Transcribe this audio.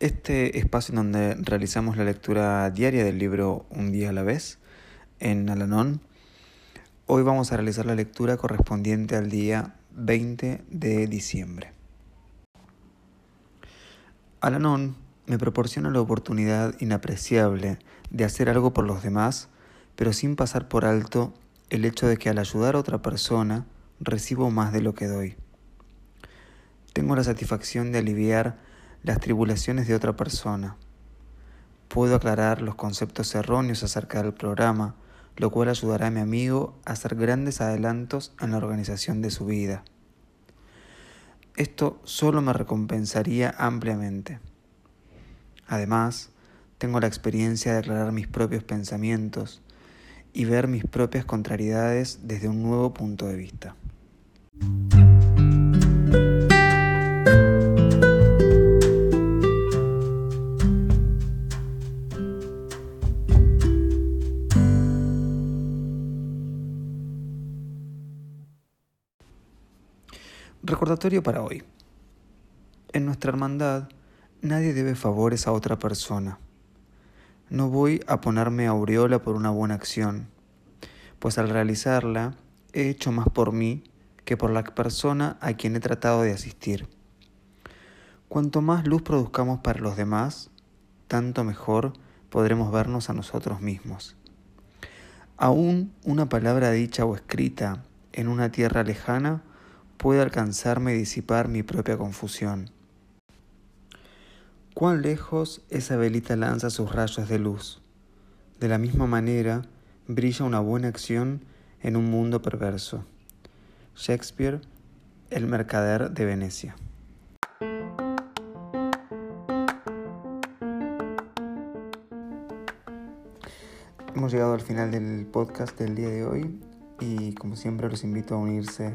este espacio en donde realizamos la lectura diaria del libro Un día a la vez en Alanón Hoy vamos a realizar la lectura correspondiente al día 20 de diciembre. Alanon me proporciona la oportunidad inapreciable de hacer algo por los demás, pero sin pasar por alto el hecho de que al ayudar a otra persona recibo más de lo que doy. Tengo la satisfacción de aliviar las tribulaciones de otra persona. Puedo aclarar los conceptos erróneos acerca del programa, lo cual ayudará a mi amigo a hacer grandes adelantos en la organización de su vida. Esto solo me recompensaría ampliamente. Además, tengo la experiencia de aclarar mis propios pensamientos y ver mis propias contrariedades desde un nuevo punto de vista. Recordatorio para hoy. En nuestra hermandad nadie debe favores a otra persona. No voy a ponerme aureola por una buena acción, pues al realizarla he hecho más por mí que por la persona a quien he tratado de asistir. Cuanto más luz produzcamos para los demás, tanto mejor podremos vernos a nosotros mismos. Aún una palabra dicha o escrita en una tierra lejana puede alcanzarme y disipar mi propia confusión. Cuán lejos esa velita lanza sus rayos de luz. De la misma manera, brilla una buena acción en un mundo perverso. Shakespeare, El mercader de Venecia. Hemos llegado al final del podcast del día de hoy y como siempre los invito a unirse